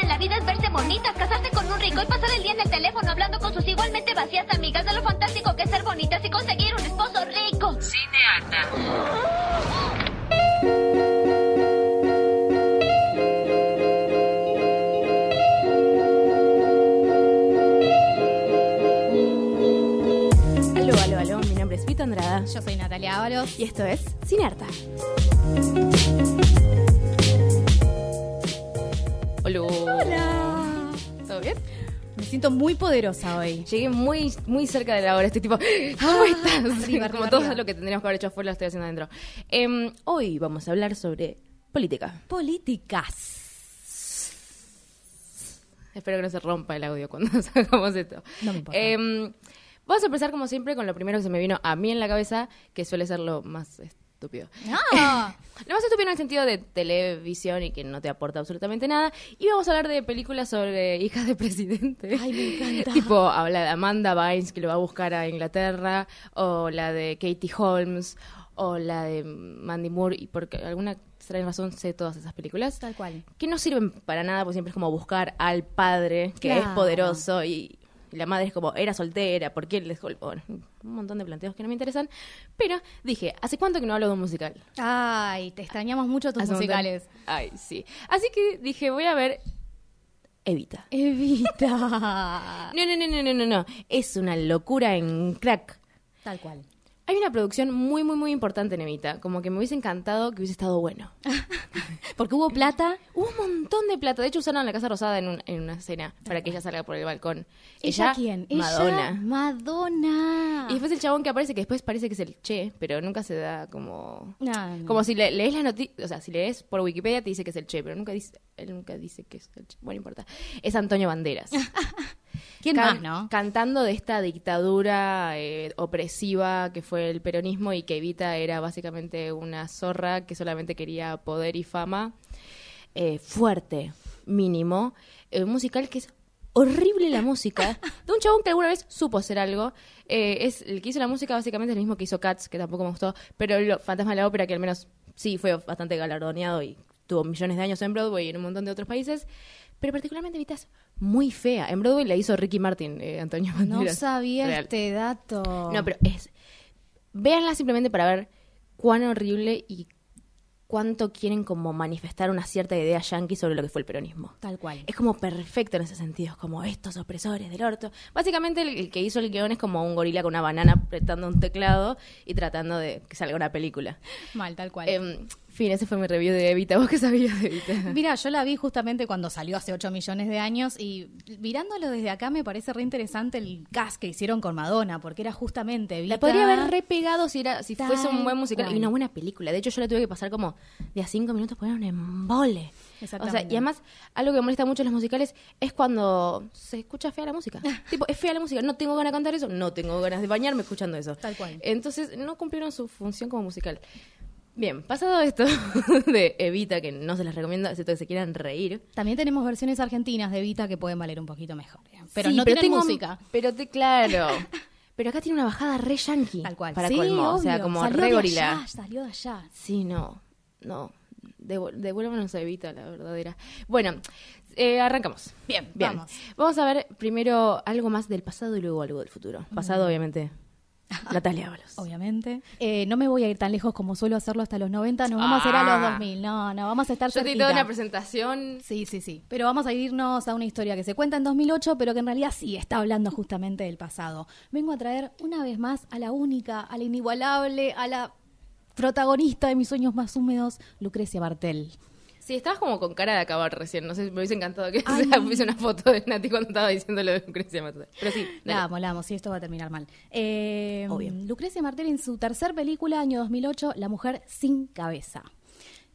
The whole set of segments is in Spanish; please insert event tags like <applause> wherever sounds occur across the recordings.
en la vida es verse bonitas, casarse con un rico y pasar el día en el teléfono hablando con sus igualmente vacías amigas de lo fantástico que es ser bonitas y conseguir un esposo rico. Cineata. Aló, aló, aló, mi nombre es Vita Andrada Yo soy Natalia Ábalos. y esto es Cinearta. Hola. Hola. ¿Todo bien? Me siento muy poderosa hoy. Llegué muy, muy cerca de la hora, estoy tipo, <laughs> ¿cómo estás? arriba, Como arriba, todo lo que tendríamos que haber hecho afuera lo estoy haciendo adentro. Em, hoy vamos a hablar sobre política. Políticas. Espero que no se rompa el audio cuando <laughs> sacamos esto. No me importa. Em, vamos a empezar como siempre con lo primero que se me vino a mí en la cabeza, que suele ser lo más estúpido. Ah, <laughs> Lo más estúpido en el sentido de televisión y que no te aporta absolutamente nada. Y vamos a hablar de películas sobre hijas de presidente. Ay, me encanta. <laughs> tipo, habla de Amanda Bynes, que lo va a buscar a Inglaterra, o la de Katie Holmes, o la de Mandy Moore, y por alguna extraña razón sé todas esas películas. tal cual. Que no sirven para nada, porque siempre es como buscar al padre, que es poderoso, y, y la madre es como, era soltera, ¿por qué el... Bueno, un montón de planteos que no me interesan. Pero dije, ¿hace cuánto que no hablo de un musical? Ay, te extrañamos mucho tus Hace un montón. musicales. Ay, sí. Así que dije, voy a ver Evita. Evita. <laughs> No, no, no, no, no, no, no. Es una locura en crack. tal cual. Hay una producción muy, muy, muy importante en Evita. Como que me hubiese encantado que hubiese estado bueno. <laughs> Porque hubo plata. Hubo un montón de plata. De hecho, usaron la Casa Rosada en, un- en una escena para que ella salga por el balcón. ¿Ella quién? Madonna. Ella, Madonna. Y después el chabón que aparece, que después parece que es el Che, pero nunca se da como... No, no. Como si le- lees la noticia, o sea, si lees por Wikipedia te dice que es el Che, pero nunca dice, él nunca dice que es el Che. Bueno, no importa. Es Antonio Banderas. <laughs> ¿Quién Can- más, no? Cantando de esta dictadura eh, opresiva que fue el peronismo y que Evita era básicamente una zorra que solamente quería poder y fama. Eh, fuerte, mínimo. Eh, musical que es horrible la música. <laughs> De un chabón que alguna vez supo hacer algo. Eh, es El que hizo la música básicamente es el mismo que hizo Cats, que tampoco me gustó. Pero lo, Fantasma de la Ópera, que al menos sí fue bastante galardoneado y tuvo millones de años en Broadway y en un montón de otros países. Pero particularmente Evita es muy fea. En Broadway la hizo Ricky Martin, eh, Antonio No Banderas. sabía Real. este dato. No, pero es. Véanla simplemente para ver cuán horrible y cuánto quieren como manifestar una cierta idea yankee sobre lo que fue el peronismo. Tal cual. Es como perfecto en ese sentido, es como estos opresores del orto. Básicamente el, el que hizo el guion es como un gorila con una banana apretando un teclado y tratando de que salga una película. Mal, tal cual. En fin, ese fue mi review de Evita. ¿Vos qué sabías de Evita? <laughs> Mira, yo la vi justamente cuando salió hace 8 millones de años y mirándolo desde acá me parece re interesante el cast que hicieron con Madonna, porque era justamente Evita. La podría haber repegado si era si Tal fuese un buen musical cual. y una buena película. De hecho, yo la tuve que pasar como de a cinco minutos por un embole. O sea, Exactamente. y además, algo que me molesta mucho en los musicales es cuando se escucha fea la música. <laughs> tipo, es fea la música. No tengo ganas de cantar eso, no tengo ganas de bañarme escuchando eso. Tal cual. Entonces, no cumplieron su función como musical. Bien, pasado esto <laughs> de Evita, que no se les recomiendo, excepto que se quieran reír. También tenemos versiones argentinas de Evita que pueden valer un poquito mejor. ¿eh? Pero Sí, no tienen tengo- música. Pero te, claro. <laughs> Pero acá tiene una bajada re yankee. Tal cual. Para Sí, colmo. O sea, obvio. como Salió re de gorila. allá, salió de allá. Sí, no, no. Devu- Devuélvanos a Evita, la verdadera. Bueno, eh, arrancamos. Bien, Bien. vamos. Vamos a ver primero algo más del pasado y luego algo del futuro. Pasado, obviamente. <laughs> Natalia Ábalos. Obviamente. Eh, no me voy a ir tan lejos como suelo hacerlo hasta los 90, nos vamos a ir a Ah. los 2000. No, no, vamos a estar Yo te toda una presentación. Sí, sí, sí. Pero vamos a irnos a una historia que se cuenta en 2008, pero que en realidad sí está hablando justamente del pasado. Vengo a traer una vez más a la única, a la inigualable, a la protagonista de mis sueños más húmedos, Lucrecia Bartel. Sí, estabas como con cara de acabar recién. No sé, me hubiese encantado que <laughs> Ay. se pusiese una foto de Nati cuando estaba diciendo lo de Lucrecia Martel. Pero sí, dale. La amo, la amo, sí, esto va a terminar mal. Eh, Obvio. Lucrecia Martel en su tercer película, año 2008, La mujer sin cabeza.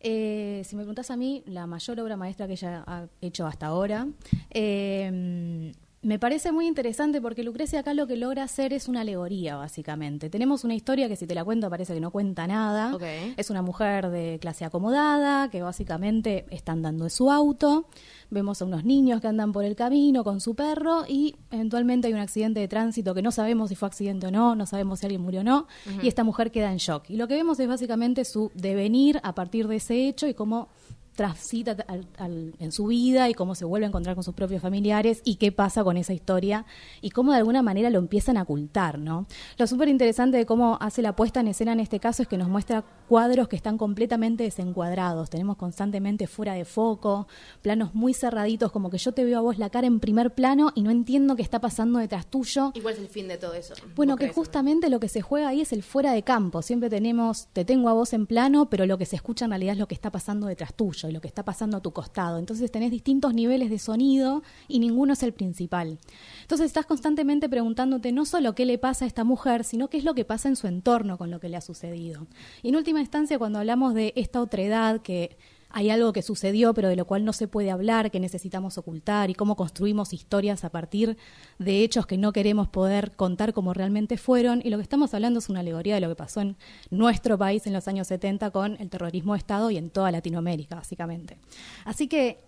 Eh, si me preguntas a mí, la mayor obra maestra que ella ha hecho hasta ahora. Eh, Me parece muy interesante porque Lucrecia acá lo que logra hacer es una alegoría, básicamente. Tenemos una historia que si te la cuento parece que no cuenta nada. Ok. Es una mujer de clase acomodada que básicamente está andando en su auto. Vemos a unos niños que andan por el camino con su perro y eventualmente hay un accidente de tránsito que no sabemos si fue accidente o no, no sabemos si alguien murió o no, y esta mujer queda en shock. Y lo que vemos es básicamente su devenir a partir de ese hecho y cómo transita al- al- en su vida y cómo se vuelve a encontrar con sus propios familiares y qué pasa con esa historia y cómo de alguna manera lo empiezan a ocultar, ¿no? Lo súper interesante de cómo hace la puesta en escena en este caso es que nos muestra cuadros que están completamente desencuadrados, tenemos constantemente fuera de foco, planos muy cerraditos, como que yo te veo a vos la cara en primer plano y no entiendo qué está pasando detrás tuyo. ¿Y cuál es el fin de todo eso? Bueno, ¿Vos que justamente lo que se juega ahí es el fuera de campo. Siempre tenemos, te tengo a vos en plano, pero lo que se escucha en realidad es lo que está pasando detrás tuyo y lo que está pasando a tu costado. Entonces tenés distintos niveles de sonido y ninguno es el principal. Entonces estás constantemente preguntándote no solo qué le pasa a esta mujer, sino qué es lo que pasa en su entorno con lo que le ha sucedido. Y en última instancia, cuando hablamos de esta otredad que hay algo que sucedió pero de lo cual no se puede hablar, que necesitamos ocultar y cómo construimos historias a partir de hechos que no queremos poder contar como realmente fueron. Y lo que estamos hablando es una alegoría de lo que pasó en nuestro país en los años 70 con el terrorismo de Estado y en toda Latinoamérica, básicamente. Así que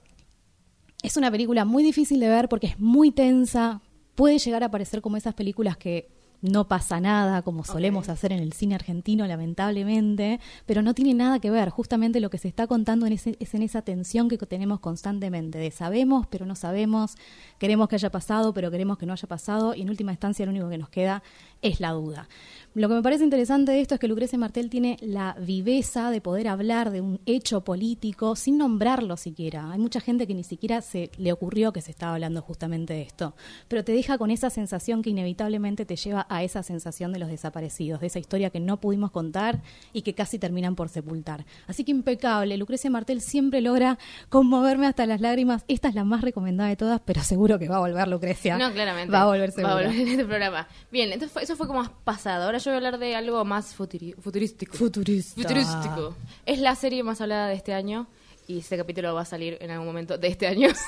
es una película muy difícil de ver porque es muy tensa, puede llegar a parecer como esas películas que no pasa nada, como solemos hacer en el cine argentino, lamentablemente, pero no tiene nada que ver. Justamente lo que se está contando en ese- es en esa tensión que tenemos constantemente, de sabemos, pero no sabemos, queremos que haya pasado, pero queremos que no haya pasado, y en última instancia lo único que nos queda es la duda. Lo que me parece interesante de esto es que Lucrecia Martel tiene la viveza de poder hablar de un hecho político sin nombrarlo siquiera. Hay mucha gente que ni siquiera se le ocurrió que se estaba hablando justamente de esto, pero te deja con esa sensación que inevitablemente te lleva a esa sensación de los desaparecidos, de esa historia que no pudimos contar y que casi terminan por sepultar. Así que impecable, Lucrecia Martel siempre logra conmoverme hasta las lágrimas. Esta es la más recomendada de todas, pero seguro que va a volver Lucrecia. No, claramente. Va a volver seguro. Va a volver en este programa. Bien, entonces fue- eso fue como más pasado. Ahora yo voy a hablar de algo más futuri- futurístico. Futurista. Futurístico. Es la serie más hablada de este año. Y este capítulo va a salir en algún momento de este año. <laughs>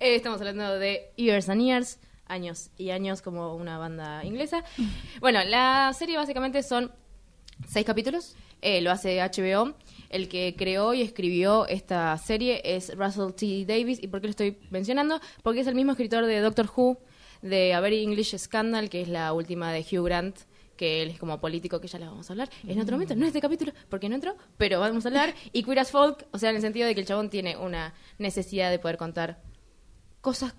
Eh, estamos hablando de Years and Years. Años y años como una banda inglesa. Bueno, la serie básicamente son seis capítulos. Eh, lo hace HBO. El que creó y escribió esta serie es Russell T. Davis. ¿Y por qué lo estoy mencionando? Porque es el mismo escritor de Doctor Who, de A Very English Scandal, que es la última de Hugh Grant, que él es como político, que ya le vamos a hablar en otro momento, no en este capítulo, porque no entró, pero vamos a hablar. <laughs> Y Queer as Folk, o sea, en el sentido de que el chabón tiene una necesidad de poder contar cosas,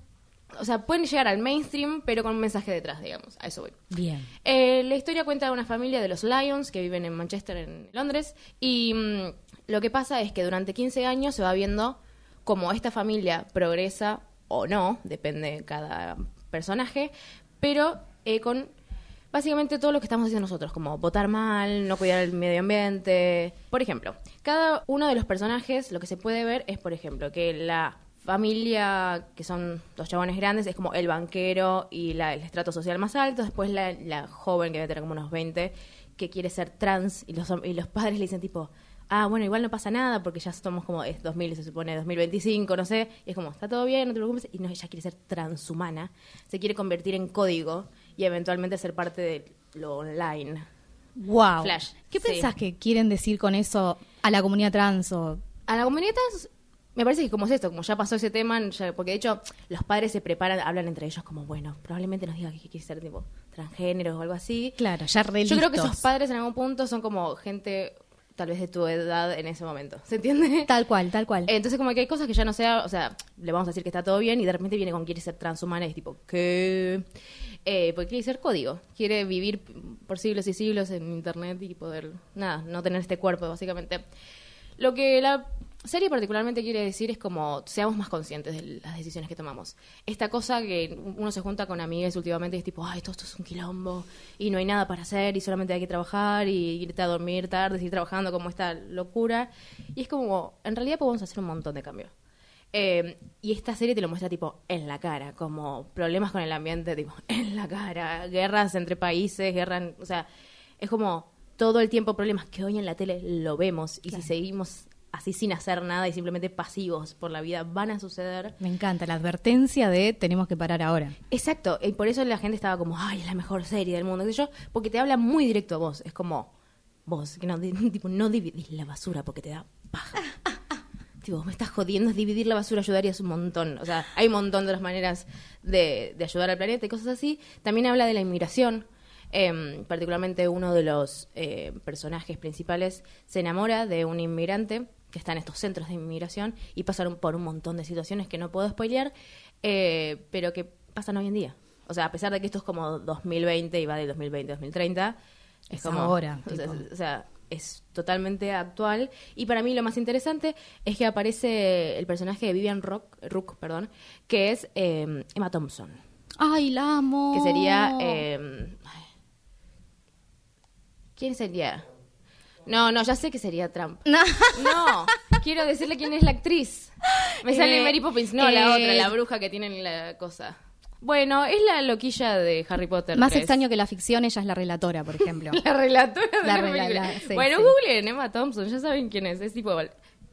o sea, pueden llegar al mainstream, pero con un mensaje detrás, digamos, a eso voy. Bien. Eh, la historia cuenta de una familia de los Lions que viven en Manchester, en Londres, y mm, lo que pasa es que durante 15 años se va viendo cómo esta familia progresa o no, depende de cada personaje, pero eh, con básicamente todo lo que estamos haciendo nosotros, como votar mal, no cuidar el medio ambiente. Por ejemplo, cada uno de los personajes, lo que se puede ver es, por ejemplo, que la familia, que son dos chabones grandes, es como el banquero y la- el estrato social más alto, después la, joven que debe tener como unos 20, que quiere ser trans, y los, y los padres le dicen tipo, ah, bueno, igual no pasa nada, porque ya estamos como, es 2000, se supone 2025, no sé, y es como, está todo bien, no te preocupes, y no, ella quiere ser transhumana, se quiere convertir en código y eventualmente ser parte de lo online. Wow. Flash, ¿Qué sí. pensás que quieren decir con eso a la comunidad trans o A la comunidad trans, me parece que como es esto, como ya pasó ese tema, ya- porque de hecho los padres se preparan, hablan entre ellos como, bueno, probablemente nos diga que quiere ser tipo transgénero o algo así. Claro, ya re Yo creo que esos padres en algún punto son como gente tal vez de tu edad en ese momento, ¿se entiende? <laughs> Tal cual, tal cual. Entonces como que hay cosas que ya no sea, o sea, le vamos a decir que está todo bien y de repente viene con quiere ser transhumana y es tipo, ¿qué? Eh, porque quiere ser código, quiere vivir por siglos y siglos en internet y poder, nada, no tener este cuerpo básicamente. Lo que la serie particularmente quiere decir es como seamos más conscientes de las decisiones que tomamos. Esta cosa que uno se junta con amigues últimamente y es tipo, ay, todo esto es un quilombo y no hay nada para hacer y solamente hay que trabajar y irte a dormir tarde, seguir trabajando como esta locura. Y es como, en realidad podemos hacer un montón de cambios. Eh, y esta serie te lo muestra tipo en la cara, como problemas con el ambiente, tipo <laughs> en la cara, guerras entre países, guerras, o sea, es como todo el tiempo problemas que hoy en la tele lo vemos y si seguimos así sin hacer nada y simplemente pasivos por la vida van a suceder. Me encanta la advertencia de tenemos que parar ahora. Exacto, y por eso la gente estaba como, ay, es la mejor serie del mundo, qué sé yo, porque te habla muy directo a vos, es como, vos, que no, <laughs> tipo, no dividís la basura porque te da paja. <laughs> tipo, me estás jodiendo, es dividir la basura ayudarías un montón. O sea, hay un montón de otras maneras de, de ayudar al planeta y cosas así. También habla de la inmigración. Em, particularmente uno de los eh, personajes principales se enamora de un inmigrante que está en estos centros de inmigración y pasaron por un montón de situaciones que no puedo spoilear, eh, pero que pasan hoy en día. O sea, a pesar de que esto es como 2020 y va de 2020 a 2030, es, Es como ahora, <laughs> o sea, tipo. o sea, es totalmente actual. Y para mí lo más interesante es que aparece el personaje de Vivian Rock, Rook, perdón, que es eh, Emma Thompson, Ay, la amo. que sería... eh, ¿Quién sería? No, no, ya sé que sería Trump. No. No, quiero decirle quién es la actriz. Me sale Eh, Mary Poppins, no, la eh, otra, la bruja que tiene en la cosa. Bueno, es la loquilla de Harry Potter. Más es- extraño que la ficción, ella es la relatora, por ejemplo. <laughs> La relatora de La la, rela- película. la- sí, bueno, sí. googleen Emma Thompson, ya saben quién es. Es tipo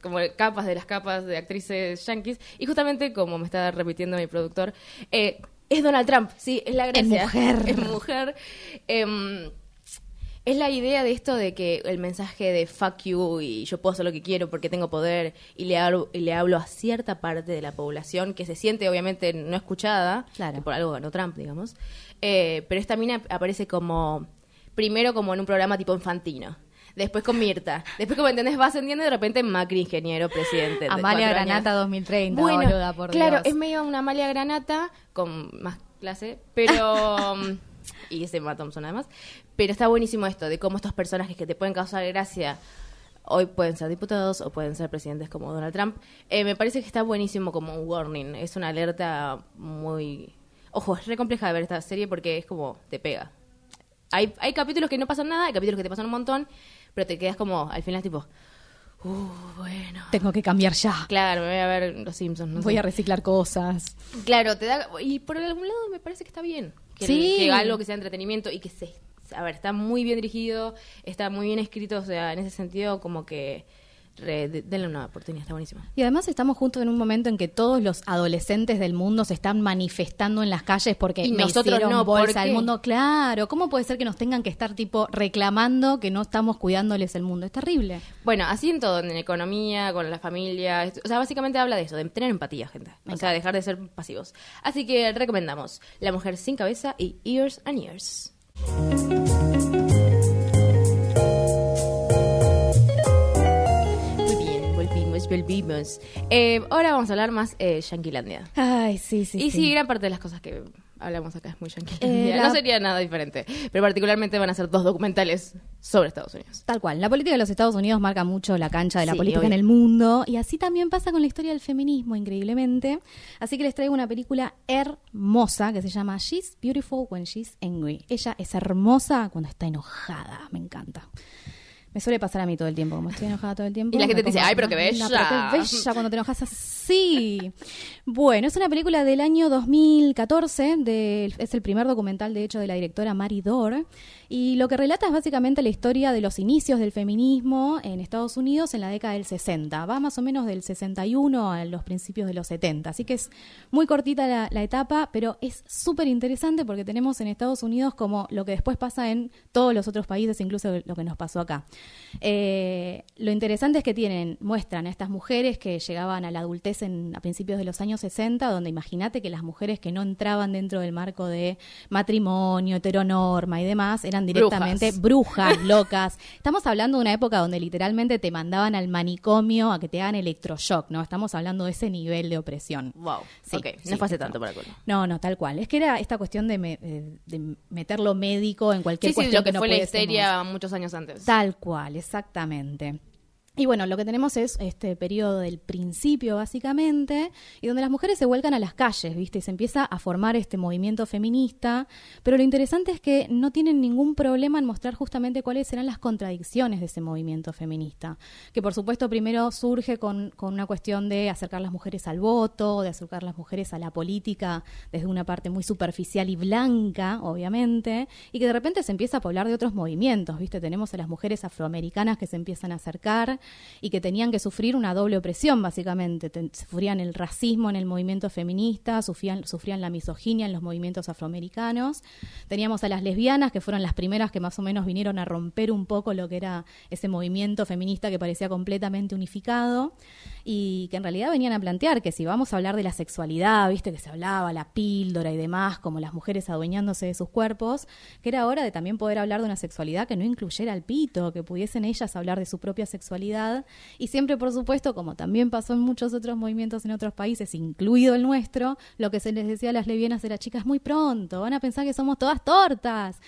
como capas de las capas de actrices yankees. Y justamente, como me está repitiendo mi productor, eh, es Donald Trump, sí, es la gracia. mujer. Es mujer. Em, es la idea de esto de que el mensaje de fuck you y yo puedo hacer lo que quiero porque tengo poder y le hablo, y le hablo a cierta parte de la población que se siente obviamente no escuchada, Claro. que por algo ganó Trump, digamos. Eh, pero esta mina aparece como, primero como en un programa tipo infantino. Después con Mirta. Después, como entendés, va ascendiendo y de repente Macri, ingeniero, presidente. de Amalia cuatro años. Granata 2030, Bueno, boluda, por claro, Dios. es medio una Amalia Granata con más clase, pero... <laughs> y es Emma Thompson además. Pero está buenísimo esto, de cómo estos personajes que te pueden causar gracia hoy pueden ser diputados o pueden ser presidentes como Donald Trump. Eh, me parece que está buenísimo como un warning. Es una alerta muy... Ojo, es re compleja de ver esta serie porque es como te pega. Hay, hay capítulos que no pasan nada, hay capítulos que te pasan un montón, pero te quedas como al final tipo... Uh, bueno. Tengo que cambiar ya. Claro, me voy a ver Los Simpsons. No Voy sé. a reciclar cosas. Claro, te da. Y por algún lado me parece que está bien. Que, Sí. que algo que sea entretenimiento y que se. A ver, está muy bien dirigido, está muy bien escrito, o sea, en ese sentido, como que. Re- denle una oportunidad, está buenísimo. Y además estamos justo en un momento en que todos los adolescentes del mundo se están manifestando en las calles porque Y me nosotros no, ¿por bolsa al mundo. Claro, ¿cómo puede ser que nos tengan que estar tipo reclamando que no estamos cuidándoles el mundo? Es terrible. Bueno, así en todo, en economía, con la familia. O sea, básicamente habla de eso, de tener empatía, gente. Me o sea, dejar de ser pasivos. Así que recomendamos La Mujer Sin Cabeza y Years and Years. Volvimos. Eh, ahora vamos a hablar más eh, Yanquilandia. Ay, sí, sí. y sí, gran parte de las cosas que hablamos acá es muy Yanquilandia. Eh, la- No sería nada diferente. Pero particularmente van a ser dos documentales sobre Estados Unidos. Tal cual. La política de los Estados Unidos marca mucho la cancha de la Sí, política obvio. en el mundo. Y así también pasa con la historia del feminismo, increíblemente. Así que les traigo una película hermosa que se llama She's Beautiful When She's Angry. Ella es hermosa cuando está enojada. Me encanta. Me suele pasar a mí todo el tiempo, como estoy enojada todo el tiempo. Y la gente te dice, "Ay, pero qué linda, pero bella". qué bella cuando te enojas así. Bueno, es una película del año 2014, del- es el primer documental, de hecho, de la directora Mari Dor, y lo que relata es básicamente la historia de los inicios del feminismo en Estados Unidos en la década del 60. Va más o menos del 61 a los principios de los 70, así que es muy cortita la, etapa, pero es súper interesante porque tenemos en Estados Unidos como lo que después pasa en todos los otros países, incluso lo que nos pasó acá. Eh, lo interesante es que tienen, muestran a estas mujeres que llegaban a la adultez en, a principios de los años 60, donde imagínate que las mujeres que no entraban dentro del marco de matrimonio, heteronorma y demás, eran directamente brujas, <laughs> locas. Estamos hablando de una época donde literalmente te mandaban al manicomio a que te hagan electroshock, ¿no? Estamos hablando de ese nivel de opresión. Wow. Sí, sí, no fue hace sí, tanto no. para colmo. No, no, tal cual. Es que era esta cuestión de, me- de meter lo médico en cualquier Sí, sí, cuestión lo que no fue la histeria muchos años antes. Tal cual, exactamente. Y bueno, lo que tenemos es este periodo del principio, básicamente, y donde las mujeres se vuelcan a las calles, ¿viste? Y se empieza a formar este movimiento feminista. Pero lo interesante es que no tienen ningún problema en mostrar justamente cuáles serán las contradicciones de ese movimiento feminista. Que por supuesto primero surge con, con una cuestión de acercar las mujeres al voto, de acercar las mujeres a la política desde una parte muy superficial y blanca, obviamente, y que de repente se empieza a poblar de otros movimientos, ¿viste? Tenemos a las mujeres afroamericanas que se empiezan a acercar y que tenían que sufrir una doble opresión, básicamente. Sufrían el racismo en el movimiento feminista, sufrían, sufrían la misoginia en los movimientos afroamericanos. Teníamos a las lesbianas, que fueron las primeras que más o menos vinieron a romper un poco lo que era ese movimiento feminista que parecía completamente unificado y que en realidad venían a plantear que si vamos a hablar de la sexualidad, viste que se hablaba la píldora y demás, como las mujeres adueñándose de sus cuerpos, que era hora de también poder hablar de una sexualidad que no incluyera el pito, que pudiesen ellas hablar de su propia sexualidad y siempre, por supuesto, como también pasó en muchos otros movimientos en otros países, incluido el nuestro, lo que se les decía a las lesbianas era, chicas, muy pronto, van a pensar que somos todas tortas.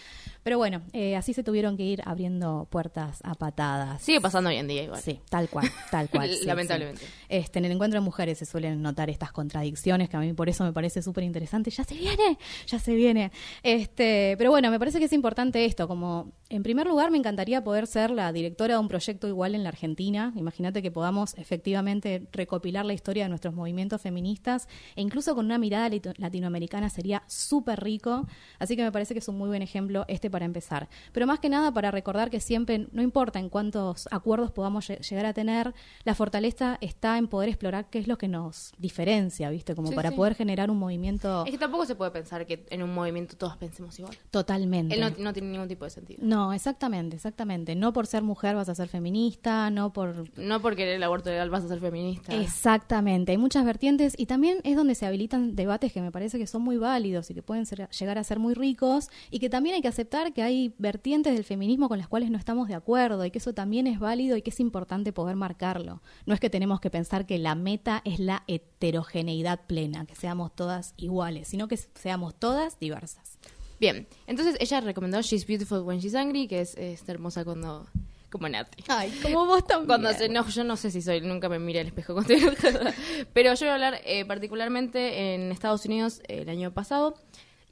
Pero bueno, eh, así se tuvieron que ir abriendo puertas a patadas. Sigue pasando hoy en día igual. Sí, tal cual, tal cual. <laughs> sí, Lamentablemente. sí. Este, en el encuentro de mujeres se suelen notar estas contradicciones que a mí por eso me parece súper interesante. Ya se viene, ya se viene. Este, pero bueno, me parece que es importante esto. Como en primer lugar, me encantaría poder ser la directora de un proyecto igual en la Argentina. Imagínate que podamos efectivamente recopilar la historia de nuestros movimientos feministas e incluso con una mirada latinoamericana sería súper rico. Así que me parece que es un muy buen ejemplo este para empezar. Pero más que nada para recordar que siempre, no importa en cuántos acuerdos podamos lle- llegar a tener, la fortaleza está en poder explorar qué es lo que nos diferencia, ¿viste? Como Sí, para sí. poder generar un movimiento Es que tampoco se puede pensar que en un movimiento todos pensemos igual. totalmente. Él no, no tiene ningún tipo de sentido. No, exactamente, exactamente. No por ser mujer vas a ser feminista, no por No porque el aborto legal vas a ser feminista. Exactamente, hay muchas vertientes y también es donde se habilitan debates que me parece que son muy válidos y que pueden ser- llegar a ser muy ricos y que también hay que aceptar que hay vertientes del feminismo con las cuales no estamos de acuerdo y que eso también es válido y que es importante poder marcarlo. No es que tenemos que pensar que la meta es la heterogeneidad plena, que seamos todas iguales, sino que seamos todas diversas. Bien, entonces ella recomendó She's Beautiful When She's Angry, que es, es hermosa cuando... Como Nati. Ay, como vos también. Cuando se enoja, yo no sé si soy, nunca me miré al espejo cuando. <laughs> Pero yo voy a hablar eh, particularmente en Estados Unidos eh, el año pasado.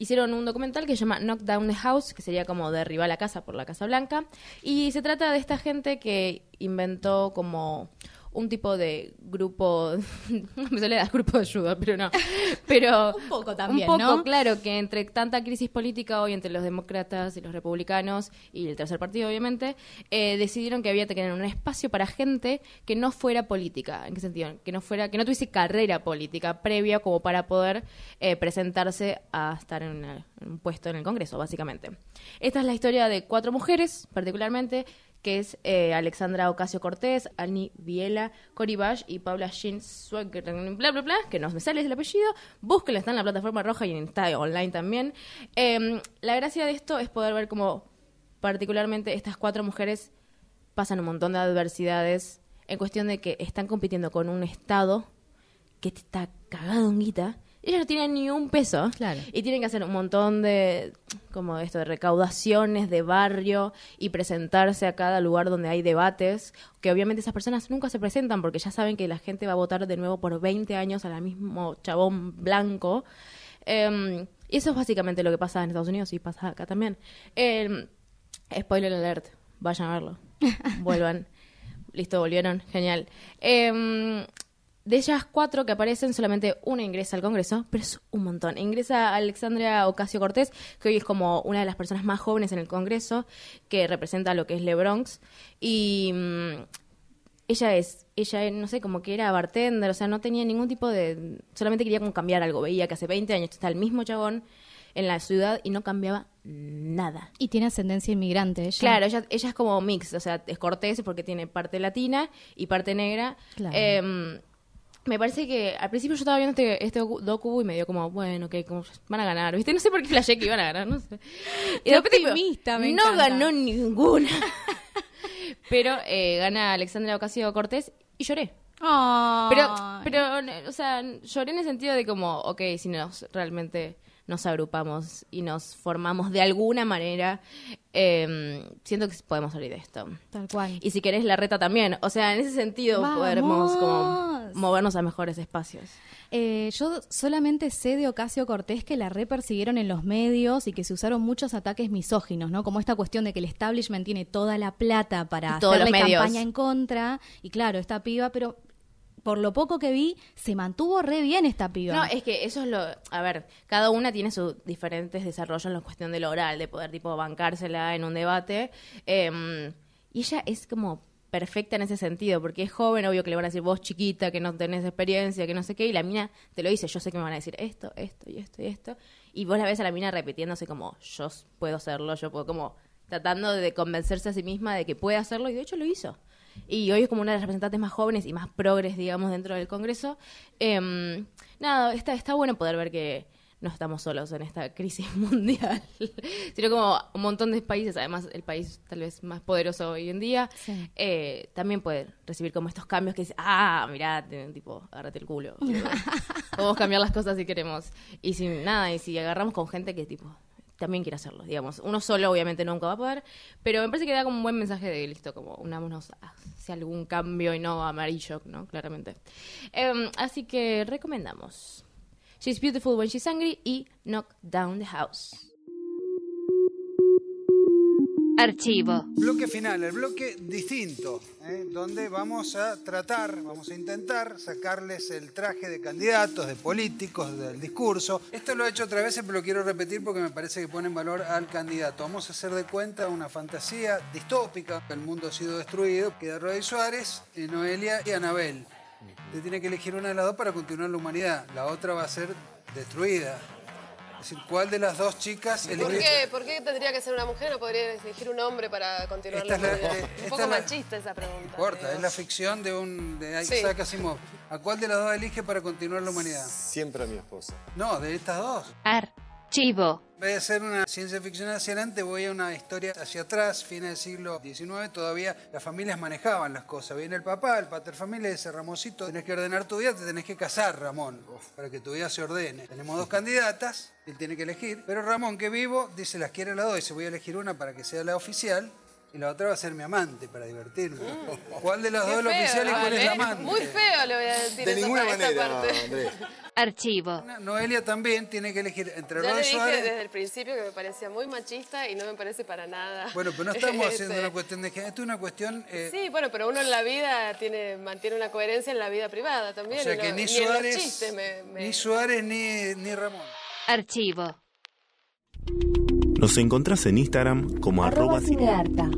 Hicieron un documental que se llama Knock Down the House, que sería como derribar la casa por la Casa Blanca. Y se trata de esta gente que inventó como un tipo de grupo, <laughs> me sale dar grupo de ayuda, pero no. <laughs> Pero Un poco también, Un poco, ¿no? claro, que entre tanta crisis política hoy entre los demócratas y los republicanos y el tercer partido, obviamente, eh, decidieron que había que tener un espacio para gente que no fuera política. ¿En qué sentido? Que no fuera, que no tuviese carrera política previa como para poder eh, presentarse a estar en, una- en un puesto en el Congreso, básicamente. Esta es la historia de cuatro mujeres, particularmente, que es eh, Alexandra Ocasio Cortés, Annie Viela, Cory Bash y Paula Jean Swagger, bla, bla, bla, que no me sale el apellido. Búsquenla, está en la plataforma roja y está online también. Eh, la gracia de esto es poder ver cómo, particularmente, estas cuatro mujeres pasan un montón de adversidades en cuestión de que están compitiendo con un Estado que está cagado en guita. Ellas no tienen ni un peso. Claro. Y tienen que hacer un montón de, como esto, de recaudaciones de barrio y presentarse a cada lugar donde hay debates, que obviamente esas personas nunca se presentan porque ya saben que la gente va a votar de nuevo por 20 años al mismo chabón blanco. Eh, y eso es básicamente lo que pasa en Estados Unidos y pasa acá también. Eh, spoiler alert, vayan a verlo. <laughs> Vuelvan. Listo, volvieron. Genial. Eh, de ellas cuatro que aparecen, solamente una ingresa al Congreso, pero es un montón. Ingresa Alexandria Ocasio Cortés, que hoy es como una de las personas más jóvenes en el Congreso, que representa lo que es Le Bronx. Y mm, ella es, ella no sé, como que era bartender, o sea, no tenía ningún tipo de... Solamente quería como cambiar algo. Veía que hace 20 años está el mismo chabón en la ciudad y no cambiaba nada. Y tiene ascendencia inmigrante ella. Claro, ella, ella es como mix, o sea, es cortés porque tiene parte latina y parte negra. Claro. Eh, me parece que al principio yo estaba viendo este, este docu- y me dio como, bueno, que van a ganar, ¿viste? No sé por qué flashé que iban a ganar, no sé. Y Qué de repente, optimista, me no encanta. ganó ninguna. <laughs> Pero eh, gana Alexandra Ocasio Cortés y lloré. Pero, pero, o sea, lloré en el sentido de como, ok, si nos realmente nos agrupamos y nos formamos de alguna manera, eh, siento que podemos salir de esto. Tal cual. Y si querés la reta también. O sea, en ese sentido ¡Vamos! podemos como movernos a mejores espacios. Eh, yo solamente sé de Ocasio Cortés que la repersiguieron en los medios y que se usaron muchos ataques misóginos, ¿no? Como esta cuestión de que el establishment tiene toda la plata para todos hacerle campaña en contra. Y claro, esta piba, pero por lo poco que vi, se mantuvo re bien esta piba. No, es que eso es lo... A ver, cada una tiene sus diferentes desarrollos en la cuestión del oral, de poder tipo bancársela en un debate. Eh, y ella es como perfecta en ese sentido, porque es joven, obvio que le van a decir vos chiquita, que no tenés experiencia, que no sé qué, y la mina te lo dice, yo sé que me van a decir esto, esto y esto y esto, y vos la ves a la mina repitiéndose como, yo puedo hacerlo, yo puedo, como tratando de convencerse a sí misma de que puede hacerlo, y de hecho lo hizo. Y hoy es como una de las representantes más jóvenes y más progres, digamos, dentro del Congreso. Em, nada, está, está bueno poder ver que no estamos solos en esta crisis <laughs> mundial, sino como un montón de países, además el país tal vez más poderoso hoy en día, Sí. eh, también puede recibir como estos cambios que dice, ah, mirá, tipo, agárrate el culo. <laughs> Podemos cambiar las cosas si queremos. Y si nada, y si agarramos con gente que tipo también quiere hacerlo, digamos. Uno solo obviamente nunca va a poder, pero me parece que da como un buen mensaje de listo, como unámonos hacia algún cambio y no amarillo, ¿no? Claramente. Em, así que recomendamos. She's Beautiful When She's Angry y Knock Down the House. Archivo. Bloque final, el bloque distinto, ¿eh? donde vamos a tratar, vamos a intentar sacarles el traje de candidatos, de políticos, del discurso. Esto lo he hecho otra vez, pero lo quiero repetir porque me parece que pone en valor al candidato. Vamos a hacer de cuenta una fantasía distópica. El mundo ha sido destruido. Queda Roy Suárez, eh, Noelia y Anabel. Usted tiene que elegir una de las dos para continuar la humanidad. La otra va a ser destruida. Es decir, ¿cuál de las dos chicas ¿Por elige- qué? ¿Por qué tendría que ser una mujer? ¿No podría elegir un hombre para continuar Esta la es la- humanidad? eh, Un esta poco la- machista esa pregunta. No importa, digo. es la ficción de un de Sí. Isaac Asimov. ¿A cuál de las dos elige para continuar la humanidad? Siempre a mi esposa. No, de estas dos. Archivo. Vez de ser una ciencia ficción hacia adelante, voy a una historia hacia atrás, fines del siglo XIX, todavía las familias manejaban las cosas. Viene el papá, el pater familia, dice, Ramoncito, tenés que ordenar tu vida, te tenés que casar, Ramón, para que tu vida se ordene. Tenemos dos candidatas, él tiene que elegir, pero Ramón, que vivo, dice, las quiere las dos, dice, voy a elegir una para que sea la oficial, y la otra va a ser mi amante, para divertirme. ¿Cuál de las Mm. Qué dos es la feo, oficial y cuál es la amante? Muy feo le voy a decir De esa ninguna esta manera, parte. Andrés. Archivo. Noelia también tiene que elegir entre Ya Rod le dije Suárez... desde el principio que me parecía muy machista y no me parece para nada. Bueno, pero no estamos <laughs> haciendo Este, una cuestión de género, esto es una cuestión... eh, Sí, bueno, pero uno en la vida tiene mantiene una coherencia en la vida privada también. o sea que no- ni los Suárez, chistes me- me- ni Suárez ni, ni Ramón. Archivo. Nos encontrás en Instagram como arroba cinearta.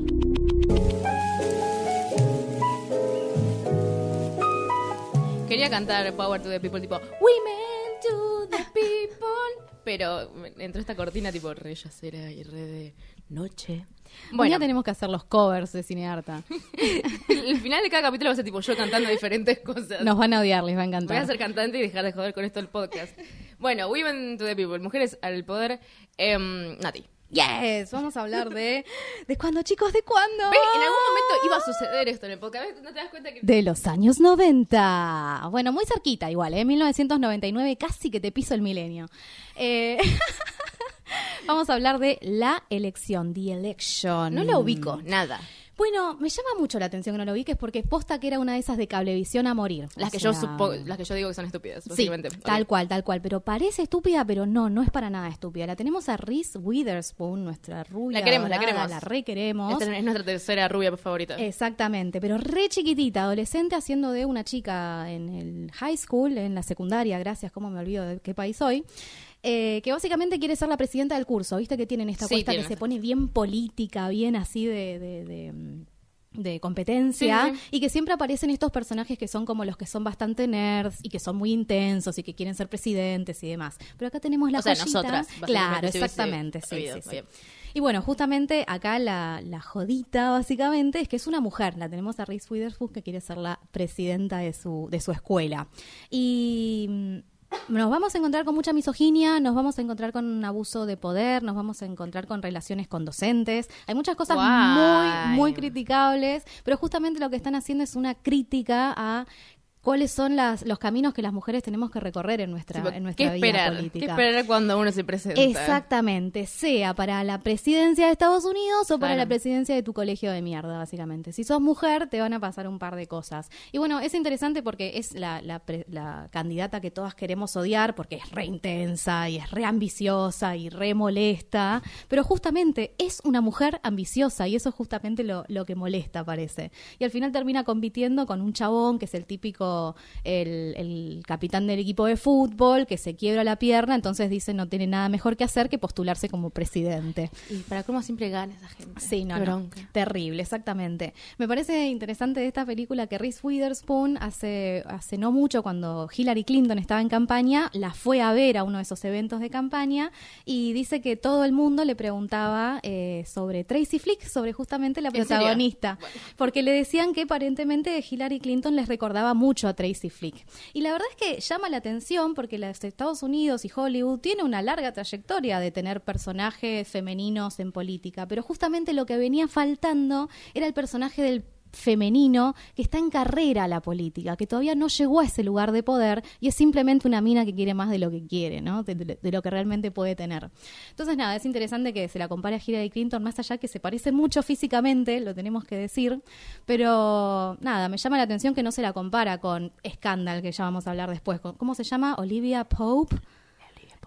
Quería cantar Power to the People, tipo Women to the People, pero entró esta cortina tipo re yacera y re de noche. Bueno, Bueno, tenemos que hacer los covers de Cinearta. <laughs> el final de cada capítulo va a ser tipo yo cantando diferentes cosas. Nos van a odiar, les va a Voy a encantar. ser cantante y dejar de joder con esto el podcast. Bueno, Women to the People, mujeres al poder. Em, Nati. Yes, vamos a hablar de <laughs> de cuándo, chicos, de cuándo. ¿Ves? En algún momento iba a suceder esto en el podcast. ¿No te das cuenta que.? De los años 90. Bueno, muy cerquita igual, ¿eh? 1999, casi que te piso el milenio. Eh, <laughs> Vamos a hablar de la elección, the election. No la ubico, nada. Bueno, me llama mucho la atención que no lo ubiques porque posta que era una de esas de cablevisión a morir. Las O que yo supo, las que yo digo que son estúpidas, Sí, básicamente. tal Ok. cual, tal cual. Pero parece estúpida, pero no, no es para nada estúpida. La tenemos a Reese Witherspoon, nuestra rubia. La queremos, la queremos. La re queremos. Esta es nuestra tercera rubia favorita. Exactamente, pero re chiquitita, adolescente haciendo de una chica en el high school, en la secundaria, gracias, cómo me olvido de qué país soy, eh, que básicamente quiere ser la presidenta del curso, viste que tienen esta Sí, cuesta que se pone bien política, bien así de... de- de, de competencia Sí, y que siempre aparecen estos personajes que son como los que son bastante nerds y que son muy intensos y que quieren ser presidentes y demás. Pero acá tenemos la O sea, nosotras, Claro, exactamente, sí, sí, sí. Y bueno, justamente acá la, la jodita básicamente es que es una mujer. La tenemos a Reese Witherspoon que quiere ser la presidenta de su, de su escuela. Y nos vamos a encontrar con mucha misoginia, nos vamos a encontrar con un abuso de poder, nos vamos a encontrar con relaciones con docentes. Hay muchas cosas Guay. muy, muy criticables, pero justamente lo que están haciendo es una crítica a cuáles son las, los caminos que las mujeres tenemos que recorrer en nuestra, en nuestra ¿Qué vida esperar? política. ¿Qué esperar cuando uno se presenta? Exactamente, sea para la presidencia de Estados Unidos o para Claro. la presidencia de tu colegio de mierda, básicamente. Si sos mujer, te van a pasar un par de cosas. Y bueno, es interesante porque es la, la pre- la candidata que todas queremos odiar porque es re intensa y es re ambiciosa y re molesta, pero justamente es una mujer ambiciosa y eso es justamente lo, lo que molesta, parece. Y al final termina compitiendo con un chabón que es el típico ejemplo, el, el capitán del equipo de fútbol que se quiebra la pierna, entonces dice no tiene nada mejor que hacer que postularse como presidente. Y para cómo siempre gana esa gente. Sí, no, no. Terrible, exactamente. Me parece interesante de esta película que Reese Witherspoon hace, hace no mucho, cuando Hillary Clinton estaba en campaña, la fue a ver a uno de esos eventos de campaña y dice que todo el mundo le preguntaba eh, sobre Tracy Flick, sobre justamente la protagonista, porque le decían que aparentemente Hillary Clinton les recordaba mucho a Tracy Flick. Y la verdad es que llama la atención porque los Estados Unidos y Hollywood tiene una larga trayectoria de tener personajes femeninos en política, pero justamente lo que venía faltando era el personaje del femenino que está en carrera a la política, que todavía no llegó a ese lugar de poder y es simplemente una mina que quiere más de lo que quiere, ¿no? De, de- de lo que realmente puede tener. Entonces, nada, es interesante que se la compare a Hillary Clinton, más allá que se parece mucho físicamente, lo tenemos que decir, pero nada, me llama la atención que no se la compara con Scandal, que ya vamos a hablar después. con- ¿Cómo se llama? Olivia Pope.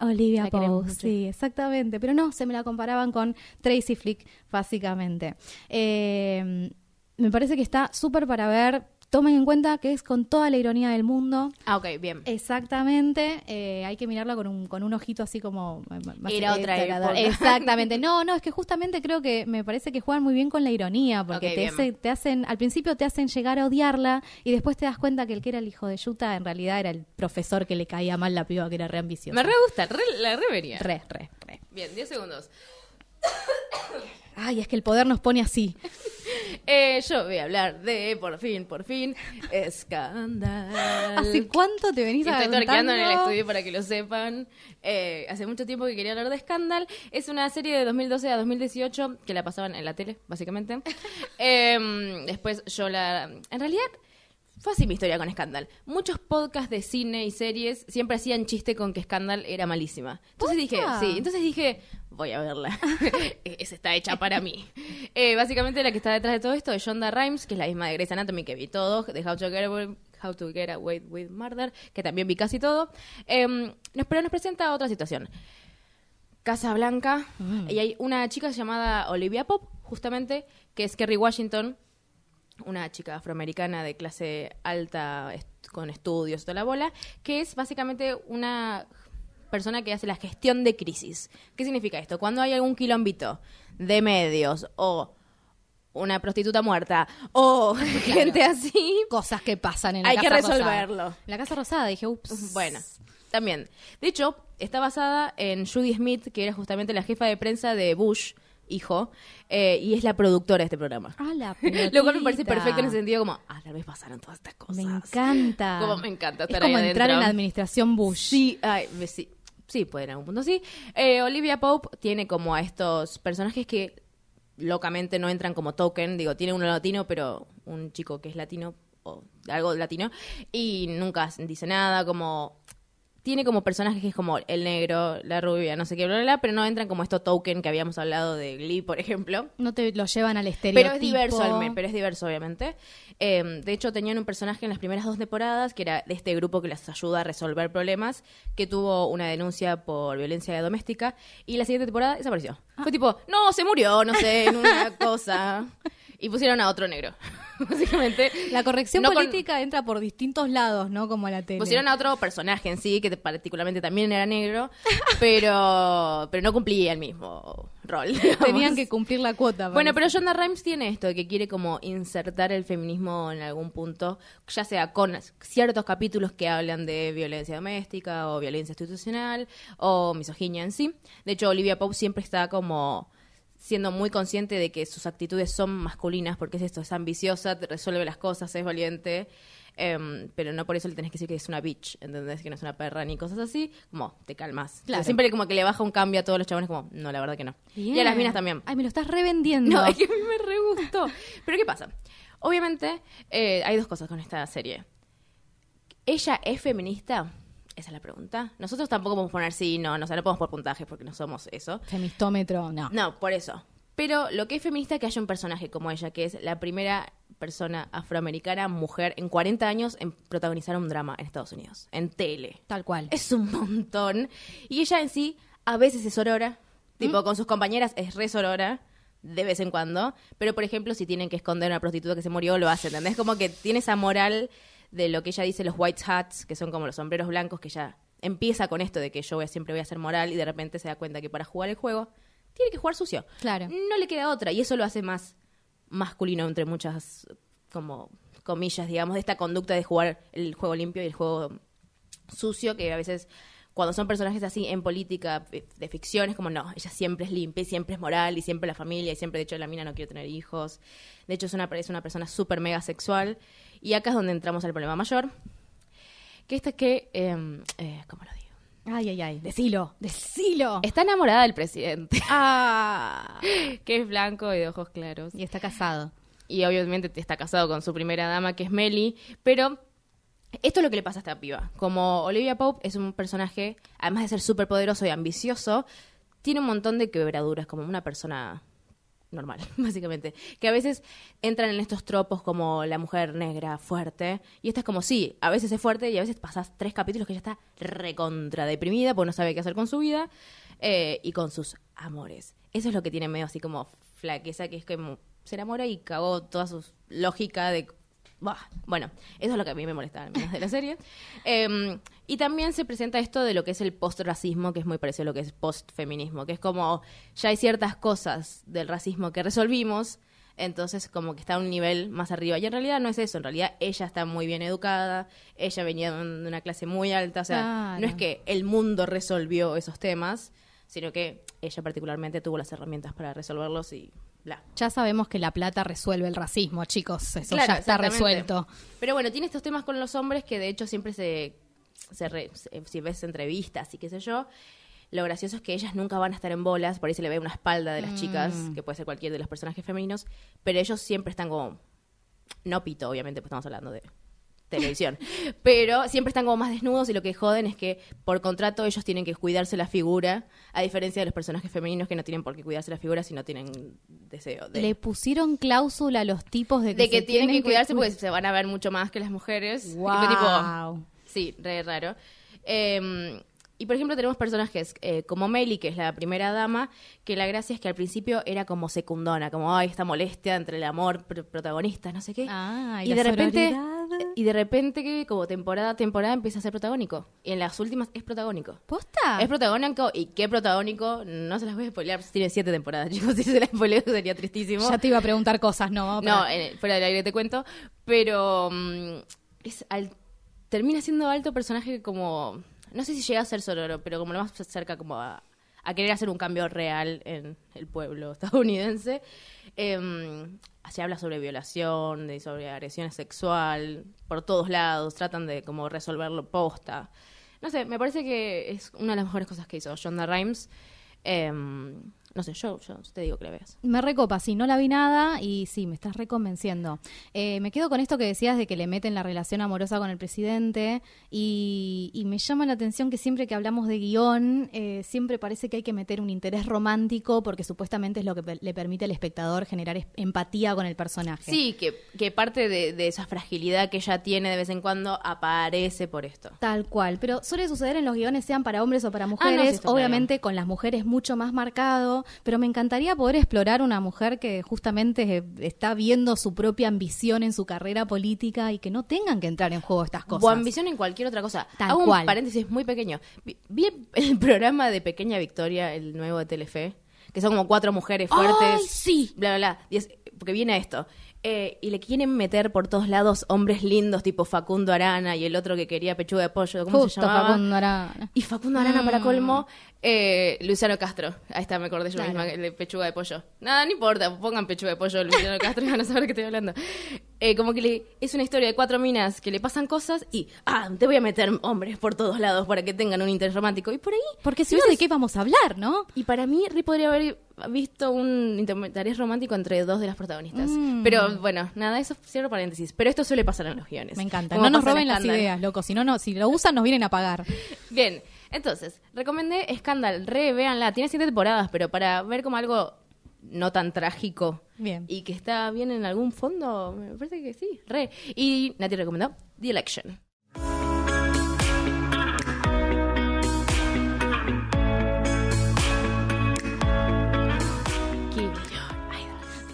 Olivia La Pope, sí, exactamente. Pero no, se me la comparaban con Tracy Flick, básicamente. Eh, me parece que está súper para ver. Tomen en cuenta que es con toda la ironía del mundo. Ah, ok, bien. Exactamente, eh, hay que mirarla con un, con un ojito así como... más Era otra. Exactamente, no, no, es que justamente creo que me parece que juegan muy bien con la ironía, porque te, hace- te hacen, al principio te hacen llegar a odiarla y después te das cuenta que el que era el hijo de Yuta en realidad era el profesor que le caía mal la piba que era re ambiciosa. Me re gusta, re, la re vería. Re, re, re. Bien, 10 segundos. Ay, es que el poder nos pone así. <laughs> Eh, yo voy a hablar de, por fin, por fin, escándalo. ¿Hace cuánto te venís Estoy torqueando en el estudio para que lo sepan. Eh, hace mucho tiempo que quería hablar de Scandal. Es una serie de 2012 a 2018 que la pasaban en la tele, básicamente. <laughs> Em, después yo la... En realidad... Fue así mi historia con Scandal. Muchos podcasts de cine y series siempre hacían chiste con que Scandal era malísima. Entonces dije, sí, entonces dije, voy a verla. <laughs> Esa está hecha para mí. <laughs> Eh, básicamente la que está detrás de todo esto es Shonda Rhimes, que es la misma de Grey's Anatomy que vi todo, de How to Get Away, How to Get Away with Murder, que también vi casi todo. Nos, pero nos presenta otra situación. Casa Blanca, y hay una chica llamada Olivia Pop, justamente, que es Kerry Washington, una chica afroamericana de clase alta est- con estudios toda la bola, que es básicamente una persona que hace la gestión de crisis. ¿Qué significa esto? Cuando hay algún quilombito de medios o una prostituta muerta o <laughs> gente así, Cosas que pasan en la Hay Casa que Rosada. resolverlo. En la Casa Rosada dije, ups. bueno, también. De hecho, está basada en Judy Smith, que era justamente la jefa de prensa de Bush, hijo, eh, y es la productora de este programa. Ah, la <laughs> Lo cual me parece perfecto en ese sentido, como, ah, tal vez pasaron todas estas cosas. Me encanta. <laughs> Como me encanta Es estar como ahí entrar en la administración Bush. Sí, ay, sí, puede en algún punto sí. Eh, Olivia Pope tiene como a estos personajes que locamente no entran como token. Digo, tiene uno latino, pero un chico que es latino o algo latino y nunca dice nada, como tiene como personajes que es como el negro, la rubia, no sé qué, bla, bla, bla, pero no entran como estos token que habíamos hablado de Glee, por ejemplo. No te lo llevan al estereotipo. Pero es diverso, al pero es diverso, obviamente. Eh, de hecho, tenían un personaje en las primeras dos temporadas que era de este grupo que les ayuda a resolver problemas, que tuvo una denuncia por violencia doméstica, y la siguiente temporada desapareció. Ah. Fue tipo, no, se murió, no sé, en una <laughs> cosa. Y pusieron a otro negro. <laughs> Básicamente. La corrección No con- política entra por distintos lados, ¿no? Como la tele. Pusieron a otro personaje en sí, que particularmente también era negro, <laughs> pero, pero no cumplía el mismo rol. <laughs> digamos. Tenían que cumplir la cuota. Bueno, pero. Shonda Rhimes tiene esto, que quiere como insertar el feminismo en algún punto, ya sea con ciertos capítulos que hablan de violencia doméstica o violencia institucional o misoginia en sí. De hecho, Olivia Pope siempre está como siendo muy consciente de que sus actitudes son masculinas, porque es esto, es ambiciosa, te resuelve las cosas, es valiente, em, pero no por eso le tenés que decir que es una bitch, ¿entendés? Que no es una perra ni cosas así, como te calmas. Claro. Siempre como que le baja un cambio a todos los chabones, como, no, la verdad que no. Y a las minas también. Ay, me lo estás revendiendo. No, <laughs> es que a mí me re gustó. Pero ¿qué pasa? Obviamente, eh, hay dos cosas con esta serie. ¿Ella es feminista? Esa es la pregunta. Nosotros tampoco podemos poner sí, no, no, o sea, no podemos por puntajes porque no somos eso. Femistómetro, no. No, por eso. Pero lo que es feminista es que haya un personaje como ella, que es la primera persona afroamericana, mujer, en 40 años en protagonizar un drama en Estados Unidos, en tele. Tal cual. Es un montón. Y ella en sí, a veces es sorora. ¿Mm? Tipo, con sus compañeras es re sorora. De vez en cuando. Pero, por ejemplo, si tienen que esconder a una prostituta que se murió, lo hacen. ¿Entendés? Como que tiene esa moral de lo que ella dice los white hats, que son como los sombreros blancos, que ella empieza con esto de que yo voy siempre voy a ser moral y de repente se da cuenta que para jugar el juego tiene que jugar sucio. Claro. No le queda otra y eso lo hace más masculino entre muchas como comillas, digamos, de esta conducta de jugar el juego limpio y el juego sucio que a veces cuando son personajes así en política de ficción es como no, ella siempre es limpia y siempre es moral y siempre la familia y siempre de hecho la mina no quiere tener hijos. De hecho es una, es una persona súper mega sexual y acá es donde entramos al problema mayor. Que esta es que, eh, eh, ¿cómo lo digo? Ay, ay, ay. Decilo, decilo. Está enamorada del presidente, <laughs> Ah. que es blanco y de ojos claros. Y está casado. y obviamente está casado con su primera dama, que es Melly, pero esto es lo que le pasa a esta piba. Como Olivia Pope es un personaje, además de ser súper poderoso y ambicioso, tiene un montón de quebraduras, como una persona normal, <laughs> básicamente. Que a veces entran en estos tropos como la mujer negra fuerte, y esta es como, sí, a veces es fuerte y a veces pasas tres capítulos que ya está recontra deprimida porque no sabe qué hacer con su vida eh, y con sus amores. Eso es lo que tiene medio así como flaqueza, que es como se enamora y cagó toda su lógica de... Bah, bueno, eso es lo que a mí me molesta al menos de la serie. <laughs> Eh, y también se presenta esto de lo que es el post-racismo, que es muy parecido a lo que es post-feminismo, que es como ya hay ciertas cosas del racismo que resolvimos, entonces como que está a un nivel más arriba. Y en realidad no es eso, en realidad ella está muy bien educada, ella venía de un- de una clase muy alta, o sea, Claro. no es que el mundo resolvió esos temas, sino que ella particularmente tuvo las herramientas para resolverlos y bla. Ya sabemos que la plata resuelve el racismo, chicos. Eso Claro, ya está resuelto. Pero bueno, tiene estos temas con los hombres que de hecho siempre se, se re- se- si ves entrevistas y qué sé yo, lo gracioso es que ellas nunca van a estar en bolas, por ahí se le ve una espalda de las chicas, que puede ser cualquier de los personajes femeninos, pero ellos siempre están como, no pito, obviamente, pues estamos hablando de televisión, pero siempre están como más desnudos y lo que joden es que por contrato ellos tienen que cuidarse la figura, a diferencia de los personajes femeninos que no tienen por qué cuidarse la figura si no tienen deseo de... Le pusieron cláusula a los tipos de que, de que se tienen que cuidarse cu- porque se van a ver mucho más que las mujeres. Y fue Wow. tipo, sí, re raro. Eh, y por ejemplo tenemos personajes eh, como Melly, que es la primera dama, que la gracia es que al principio era como secundona, como, ay, esta molestia entre el amor pr- protagonista, no sé qué. Ah, y y la de repente. Y de repente que como temporada a temporada empieza a ser protagónico. Y en las últimas es protagónico. ¿Posta? Es protagónico y qué protagónico, no se las voy a spoilear, tiene siete temporadas, <laughs> chicos, si se las spoileo sería tristísimo. Ya te iba a preguntar cosas, ¿no? No, eh, fuera del aire te cuento. Pero mm, es al- termina siendo alto personaje como. No sé si llega a ser Sororo, pero como lo más cerca como a, a querer hacer un cambio real en el pueblo <laughs> estadounidense. Eh, se habla sobre violación, de, sobre agresión sexual, por todos lados, tratan de como resolverlo posta. No sé, me parece que es una de las mejores cosas que hizo Shonda Rhimes. Eh, no sé, yo, yo te digo que la veas. Me recopa, sí, no la vi nada y sí, me estás reconvenciendo. Eh, me quedo con esto que decías de que le meten la relación amorosa con el presidente y, y me llama la atención que siempre que hablamos de guion, eh, siempre parece que hay que meter un interés romántico porque supuestamente es lo que le permite al espectador generar empatía con el personaje. Sí, que, que parte de, de esa fragilidad que ella tiene de vez en cuando aparece por esto. Tal cual, pero suele suceder en los guiones, sean para hombres o para Ah, no, mujeres, sí, obviamente con las mujeres mucho más marcado, pero me encantaría poder explorar una mujer que justamente eh, está viendo su propia ambición en su carrera política y que no tengan que entrar en juego estas cosas. O ambición en cualquier otra cosa. Tal Hago cual. un paréntesis muy pequeño. Vi, <laughs> el programa de Pequeña Victoria, el nuevo de Telefe, que son como cuatro mujeres fuertes. ¡Ay, sí! Bla, bla, bla. Es- porque viene esto. Eh, y le quieren meter por todos lados hombres lindos, tipo Facundo Arana y el otro que quería pechuga de pollo. ¿Cómo Justo se llamaba? Facundo Arana. Y Facundo Arana, para Mm. colmo, eh, Luciano Castro. Ahí está, me acordé yo Claro. misma, de pechuga de pollo. Nada, no importa, pongan pechuga de pollo Luciano <laughs> Castro y van a saber qué estoy hablando. Eh, como que le, es una historia de cuatro minas que le pasan cosas y, ah, te voy a meter hombres por todos lados para que tengan un interés romántico. Y por ahí... Porque si no, ¿de qué vamos a hablar, no? Y para mí, Ri podría haber visto un interés romántico entre dos de las protagonistas. Mm. Pero bueno, nada, eso cierro paréntesis. Pero esto suele pasar en los guiones. Me encanta. Como No nos roben las ideas, loco. Si no, no, si lo usan, nos vienen a pagar. <laughs> Bien, entonces, recomendé Scandal, re, véanla, tiene siete temporadas, pero para ver como algo no tan trágico Bien. y que está bien en algún fondo, me parece que sí, re. Y Nati recomendó The Election.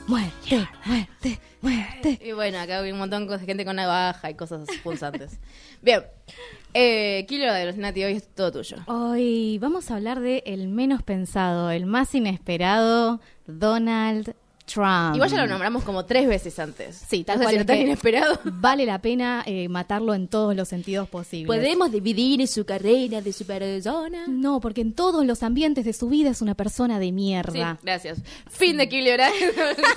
Muerte, muerte, muerte. Y bueno, acá hay un montón de gente con navaja y cosas punzantes. Bien. Eh, Kilo de los Nati, hoy es todo tuyo. Hoy vamos a hablar de el menos pensado, el más inesperado, Donald Trump. Igual ya lo nombramos como tres veces antes. Sí, tal No sé cual si tan inesperado. <laughs> Vale la pena eh, matarlo en todos los sentidos posibles. Podemos dividir su carrera de su persona. No, porque en todos los ambientes de su vida es una persona de Sí, mierda. gracias. Fin de Kilo Oral. <laughs>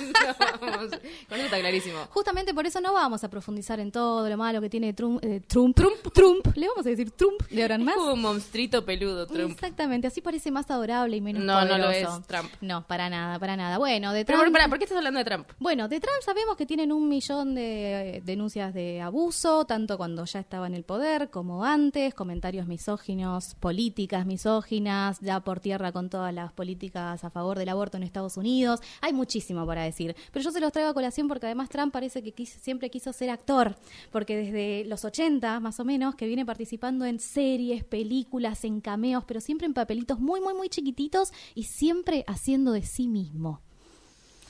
No, vamos. Con eso está clarísimo. Justamente por eso no vamos a profundizar en todo lo malo que tiene Trump. eh, Trump, Trump, Trump. Le vamos a decir Trump de ahora en más. Como un monstruito peludo, Trump. Exactamente, así parece más adorable y menos No, no lo es, Trump. No, para nada, para nada. Bueno, de Pero, Trump... ¿por qué estás hablando de Trump? Bueno, de Trump sabemos que tienen un millón de eh, denuncias de abuso, tanto cuando ya estaba en el poder como antes, comentarios misóginos, políticas misóginas, ya por tierra con todas las políticas a favor del aborto en Estados Unidos. Hay muchísimo para decir, pero yo se los traigo a colación porque además Trump parece que siempre quiso ser actor, porque desde los 80 más o menos que viene participando en series, películas, en cameos, pero siempre en papelitos muy, muy, muy chiquititos y siempre haciendo de sí mismo.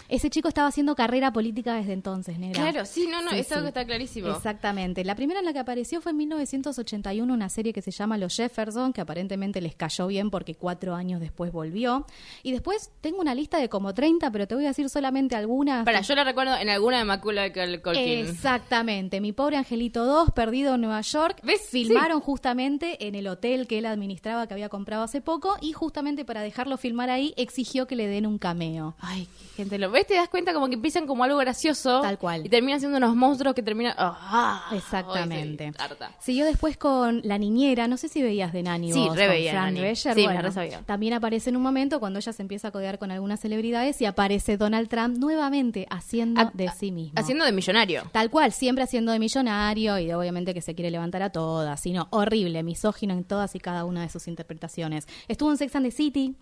Ese chico estaba haciendo carrera política desde entonces, Negra. Claro, sí, no, no, Sí, es algo sí. está clarísimo. Exactamente. La primera en la que apareció fue en 1981, una serie que se llama Los Jefferson, que aparentemente les cayó bien porque cuatro años después volvió. Y después tengo una lista de como 30, pero te voy a decir solamente algunas. Para, yo la recuerdo en alguna de Macula Col- Colkin. Exactamente. Mi pobre Angelito 2, perdido en Nueva York. ¿Ves? Filmaron justamente en el hotel que él administraba, que había comprado hace poco, y justamente para dejarlo filmar ahí, exigió que le den un cameo. Ay, qué gente, lo ves, te das cuenta como que empiezan como algo gracioso. Tal cual. Y terminan siendo unos monstruos que terminan. ¡Ah! Exactamente. Siguió después con La Niñera, no sé si veías de Nani Sí, vos, re veía Fran Nani. Sí, me Bueno, re sabía. También aparece en un momento cuando ella se empieza a codear con algunas celebridades y aparece Donald Trump nuevamente haciendo A- de sí mismo. Haciendo de millonario. Tal cual, siempre haciendo de millonario y de obviamente que se quiere levantar a todas, sino horrible, misógino en todas y cada una de sus interpretaciones. Estuvo en Sex and the City,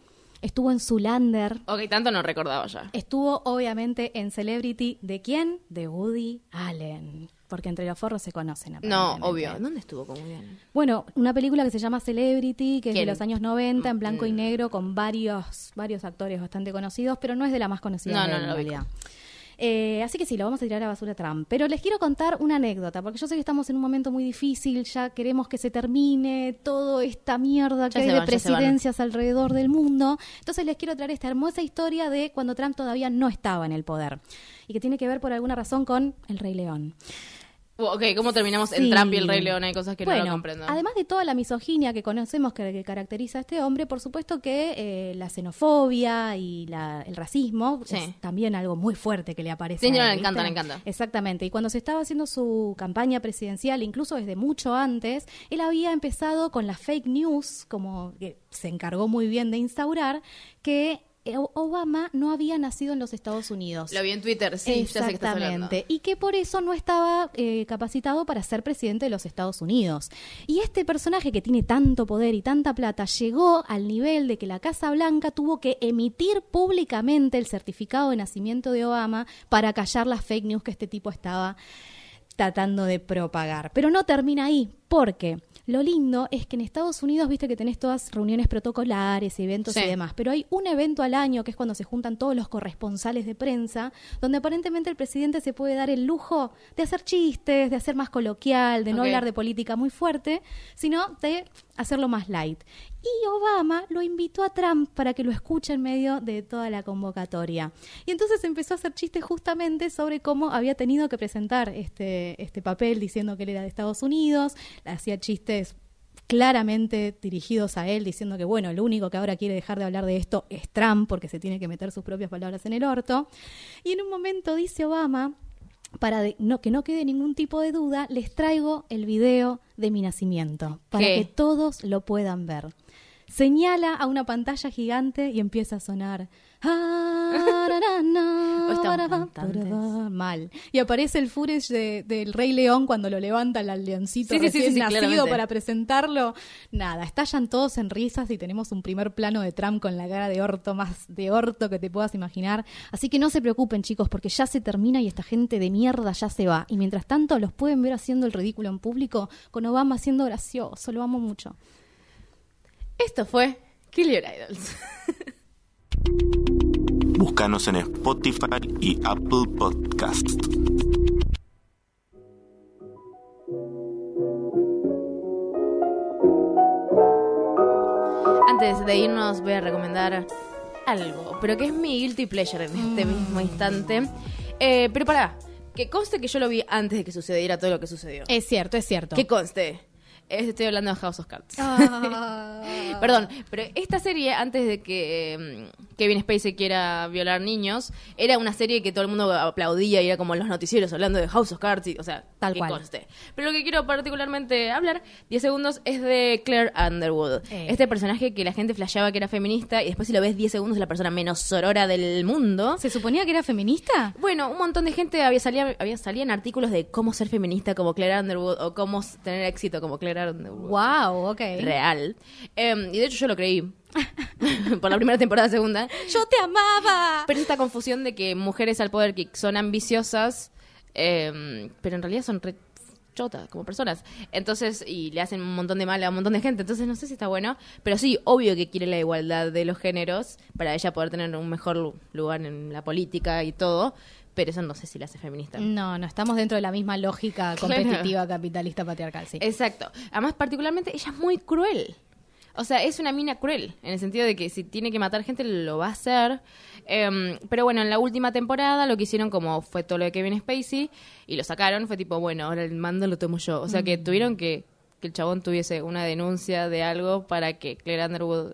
estuvo en Zulander, Ok, tanto no recordaba ya. estuvo obviamente en Celebrity, ¿de quién? De Woody Allen. Porque entre los forros se conocen. No, obvio. ¿Dónde estuvo como bien? Bueno, una película que se llama Celebrity, que es de los años 90, en blanco y Mm. negro, con varios, varios actores bastante conocidos, pero no es de la más conocida No, de no, no en lo realidad. Eh, así que sí, lo vamos a tirar a basura Trump. Pero les quiero contar una anécdota, porque yo sé que estamos en un momento muy difícil, ya queremos que se termine toda esta mierda que Ya hay de presidencias alrededor del mundo. Entonces les quiero traer esta hermosa historia de cuando Trump todavía no estaba en el poder. Y que tiene que ver por alguna razón con el Rey León. Ok, ¿cómo terminamos en Sí. Trump y el Rey León? Hay cosas que no lo comprendo. además de toda la misoginia que conocemos que, que caracteriza a este hombre, por supuesto que eh, la xenofobia y la- el racismo Sí. es también algo muy fuerte que le aparece. Sí, no, le encanta, le encanta. Exactamente. Y cuando se estaba haciendo su campaña presidencial, incluso desde mucho antes, él había empezado con las fake news, como que se encargó muy bien de instaurar, que Obama no había nacido en los Estados Unidos. Lo vi en Twitter, sí, ya sé que estás hablando. Exactamente. Y que por eso no estaba eh, capacitado para ser presidente de los Estados Unidos. Y este personaje que tiene tanto poder y tanta plata llegó al nivel de que la Casa Blanca tuvo que emitir públicamente el certificado de nacimiento de Obama para callar las fake news que este tipo estaba tratando de propagar. Pero no termina ahí, porque lo lindo es que en Estados Unidos, viste que tenés todas reuniones protocolares, eventos Sí. y demás, pero hay un evento al año que es cuando se juntan todos los corresponsales de prensa, donde aparentemente el presidente se puede dar el lujo de hacer chistes, de hacer más coloquial, de no hablar de política muy fuerte, sino de hacerlo más light. Y Obama lo invitó a Trump para que lo escuche en medio de toda la convocatoria. Y entonces empezó a hacer chistes justamente sobre cómo había tenido que presentar este, este papel diciendo que él era de Estados Unidos, hacía chistes claramente dirigidos a él, diciendo que, bueno, lo único que ahora quiere dejar de hablar de esto es Trump, porque se tiene que meter sus propias palabras en el orto. Y en un momento dice Obama, para de- no, que no quede ningún tipo de duda, les traigo el video de mi nacimiento, para ¿Qué? que todos lo puedan ver. Señala a una pantalla gigante y empieza a sonar. Mal. Y aparece el footage de- del Rey León cuando lo levantan al leoncito Sí, recién sí, nacido claramente. para presentarlo. Nada, estallan todos en risas y tenemos un primer plano de Trump con la cara de orto más de orto que te puedas imaginar. Así que no se preocupen, chicos, porque ya se termina y esta gente de mierda ya se va. Y mientras tanto los pueden ver haciendo el ridículo en público con Obama siendo gracioso. Lo amo mucho. Esto fue Kill Your Idols. <laughs> Búscanos en Spotify y Apple Podcast. Antes de irnos voy a recomendar algo, pero que es mi guilty pleasure en este mismo instante. Eh, pero pará, que conste que yo lo vi antes de que sucediera todo lo que sucedió. Es cierto, es cierto. Que conste. Estoy hablando de House of Cards. Ah. <laughs> Perdón, pero esta serie, antes de que mm, Kevin Spacey quiera violar niños, era una serie que todo el mundo aplaudía y era como los noticieros hablando de House of Cards, y, o sea, Tal que cual. conste. Pero lo que quiero particularmente hablar, 10 segundos, es de Claire Underwood. Eh. Este personaje que la gente flasheaba que era feminista y después si lo ves 10 segundos es la persona menos sorora del mundo. ¿Se suponía que era feminista? Bueno, un montón de gente había salido, había salían artículos de cómo ser feminista como Claire Underwood o cómo tener éxito como Claire Underwood. Wow, ok. Real. Em, y de hecho yo lo creí. <laughs> Por la primera temporada, segunda. Yo te amaba. Pero es esta confusión de que mujeres al poder que son ambiciosas, em, pero en realidad son re chotas como personas. Entonces, y le hacen un montón de mal a un montón de gente. Entonces, no sé si está bueno. Pero sí, obvio que quiere la igualdad de los géneros para ella poder tener un mejor lu- lugar en la política y todo. Pero eso no sé si la hace feminista. No, no estamos dentro de la misma lógica competitiva capitalista patriarcal, sí. Exacto. Además, particularmente, ella es muy cruel. O sea, es una mina cruel, en el sentido de que si tiene que matar gente, lo va a hacer. Em, pero bueno, en la última temporada lo que hicieron como fue todo lo de Kevin Spacey y lo sacaron, fue tipo, bueno, ahora el mando lo tomo yo. O sea, que tuvieron que que el chabón tuviese una denuncia de algo para que Claire Underwood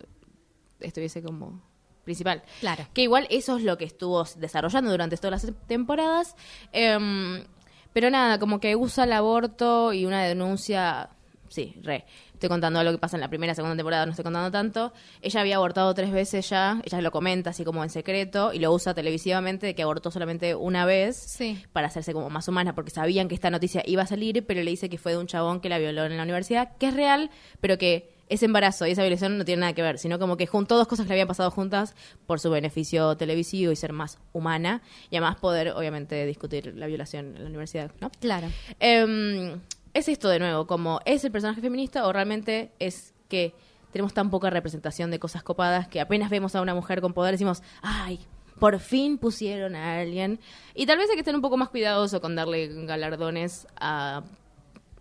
estuviese como principal. Claro. Que igual eso es lo que estuvo desarrollando durante todas las temporadas. Em, pero nada, como que usa el aborto y una denuncia. Sí, re. Estoy contando algo que pasa en la primera, segunda temporada, no estoy contando tanto. Ella había abortado tres veces ya, ella lo comenta así como en secreto y lo usa televisivamente de que abortó solamente una vez Sí. para hacerse como más humana porque sabían que esta noticia iba a salir, pero le dice que fue de un chabón que la violó en la universidad, que es real, pero que ese embarazo y esa violación no tiene nada que ver, sino como que juntó dos cosas que le habían pasado juntas por su beneficio televisivo y ser más humana y además poder, obviamente, discutir la violación en la universidad, ¿no? Claro. Em, es esto de nuevo, como es el personaje feminista o realmente es que tenemos tan poca representación de cosas copadas que apenas vemos a una mujer con poder decimos, ay, por fin pusieron a alguien. Y tal vez hay que estar un poco más cuidadoso con darle galardones a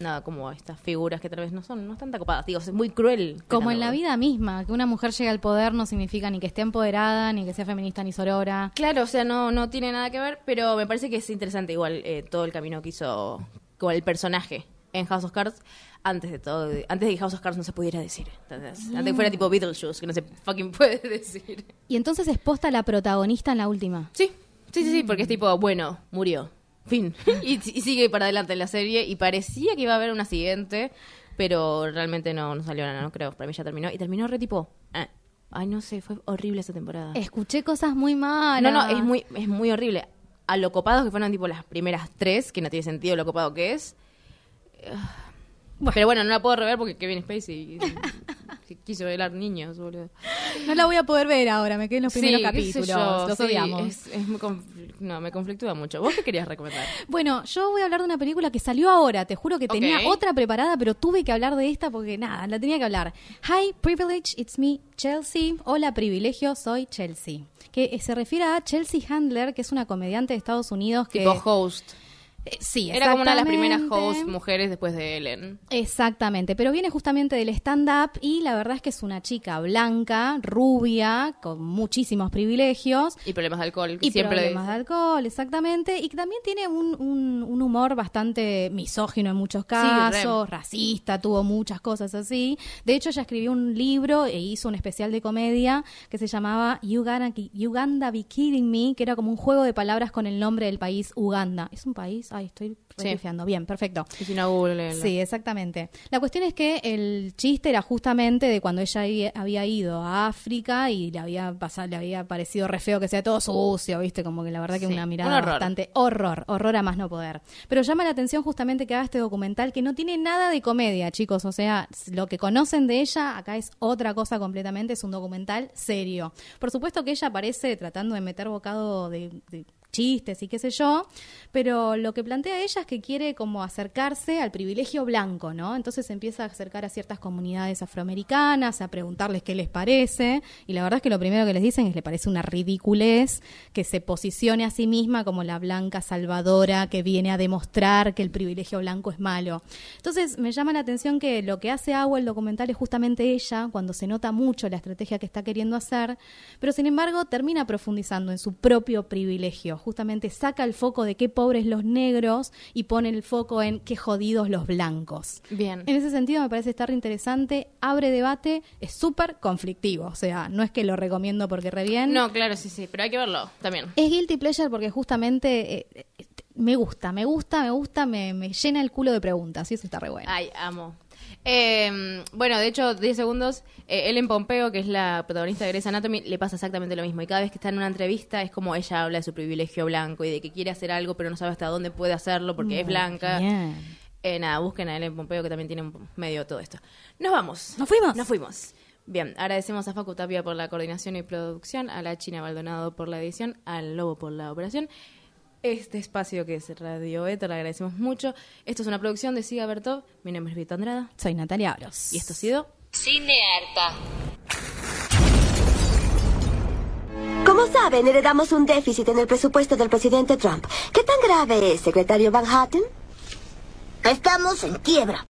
nada como estas figuras que tal vez no son, no están tan copadas. Digo, es muy cruel. Como en la vida misma, que una mujer llegue al poder no significa ni que esté empoderada, ni que sea feminista ni sorora. Claro, o sea, no, no tiene nada que ver, pero me parece que es interesante igual eh, todo el camino que hizo como el personaje en House of Cards antes de todo, antes de que House of Cards no se pudiera decir. Antes que fuera tipo Beetlejuice, que no se fucking <laughs> puede decir. Y entonces es posta la protagonista en la última. Sí, sí, sí, sí, porque es tipo, bueno, murió. Fin. <laughs> Y, y sigue para adelante la serie y parecía que iba a haber una siguiente, pero realmente no, no salió nada, no creo. Para mí ya terminó. Y terminó re tipo, eh. ay, no sé, fue horrible esa temporada. Escuché cosas muy malas. No, no, es muy, es muy horrible. A lo copados que fueron tipo las primeras tres, que no tiene sentido lo copado que es. Pero bueno, no la puedo rever porque Kevin Spacey <laughs> quiso bailar niños, boludo. No la voy a poder ver ahora, me quedé en los primeros Sí, capítulos. yo, los sí, odiamos. es- es muy confl- no, me conflictúa mucho. ¿Vos qué querías recomendar? Bueno, yo voy a hablar de una película que salió ahora. Te juro que tenía otra preparada, pero tuve que hablar de esta porque nada, la tenía que hablar. Hi, privilege, it's me, Chelsea. Hola, privilegio, soy Chelsea. Que eh, se refiere a Chelsea Handler, que es una comediante de Estados Unidos que. Tipo host. Eh, sí, Era como una de las primeras exactamente. host mujeres después de Ellen. Exactamente, pero viene justamente del stand-up y la verdad es que es una chica blanca, rubia, con muchísimos privilegios. Y problemas de alcohol. Y siempre problemas de alcohol, exactamente. Y que también tiene un, un- un humor bastante misógino en muchos casos, racista, tuvo muchas cosas así. De hecho, ella escribió un libro e hizo un especial de comedia que se llamaba you Gonna Be Kidding Me, que era como un juego de palabras con el nombre del país Uganda. ¿Es un país? Ay, estoy Sí. repifiando. Bien, perfecto. Y si no, Google. Sí, exactamente. La cuestión es que el chiste era justamente de cuando ella había- ido a África y le había pasado, le había parecido re feo que sea todo sucio, ¿viste? Como que la verdad que Sí, una un mirada horror. bastante horror, horror a más no poder. Pero llama la atención justamente que haga este documental que no tiene nada de comedia, chicos. O sea, lo que conocen de ella acá es otra cosa completamente, es un documental serio. Por supuesto que ella aparece tratando de meter bocado de, de chistes y qué sé yo, pero lo que plantea ella es que quiere como acercarse al privilegio blanco, ¿no? Entonces empieza a acercar a ciertas comunidades afroamericanas, a preguntarles qué les parece, y la verdad es que lo primero que les dicen es le parece una ridiculez que se posicione a sí misma como la blanca salvadora que viene a demostrar que el privilegio blanco es malo. Entonces me llama la atención que lo que hace Agua el documental es justamente ella, cuando se nota mucho la estrategia que está queriendo hacer, pero sin embargo termina profundizando en su propio privilegio, justamente saca el foco de qué pobres los negros y pone el foco en qué jodidos los blancos. Bien. En ese sentido me parece estar interesante, abre debate, es súper conflictivo, o sea, no es que lo recomiendo porque re bien. No, claro, sí, sí, pero hay que verlo también. Es guilty pleasure porque justamente eh, eh, me gusta, me gusta, me gusta, me, me llena el culo de preguntas y eso está re bueno. Ay, amo. Eh, bueno, de hecho, 10 segundos, eh, Ellen Pompeo, que es la protagonista de Grey's Anatomy, le pasa exactamente lo mismo. Y cada vez que está en una entrevista es como ella habla de su privilegio blanco y de que quiere hacer algo, pero no sabe hasta dónde puede hacerlo porque es blanca. Bien. Eh, nada, busquen a Ellen Pompeo, que también tiene un medio de todo esto. Nos vamos. ¿Nos fuimos? Nos fuimos. Bien, agradecemos a Facu Tapia por la coordinación y producción, a la China Maldonado por la edición, al Lobo por la operación. Este espacio que es Radio Eto, le agradecemos mucho. Esto es una producción de Siga Bertov. Mi nombre es Vito Andrada. Soy Natalia Aros. Y esto ha sido Cinearta. Como saben, heredamos un déficit en el presupuesto del presidente Trump. ¿Qué tan grave es, secretario Van Hatten? Estamos en quiebra.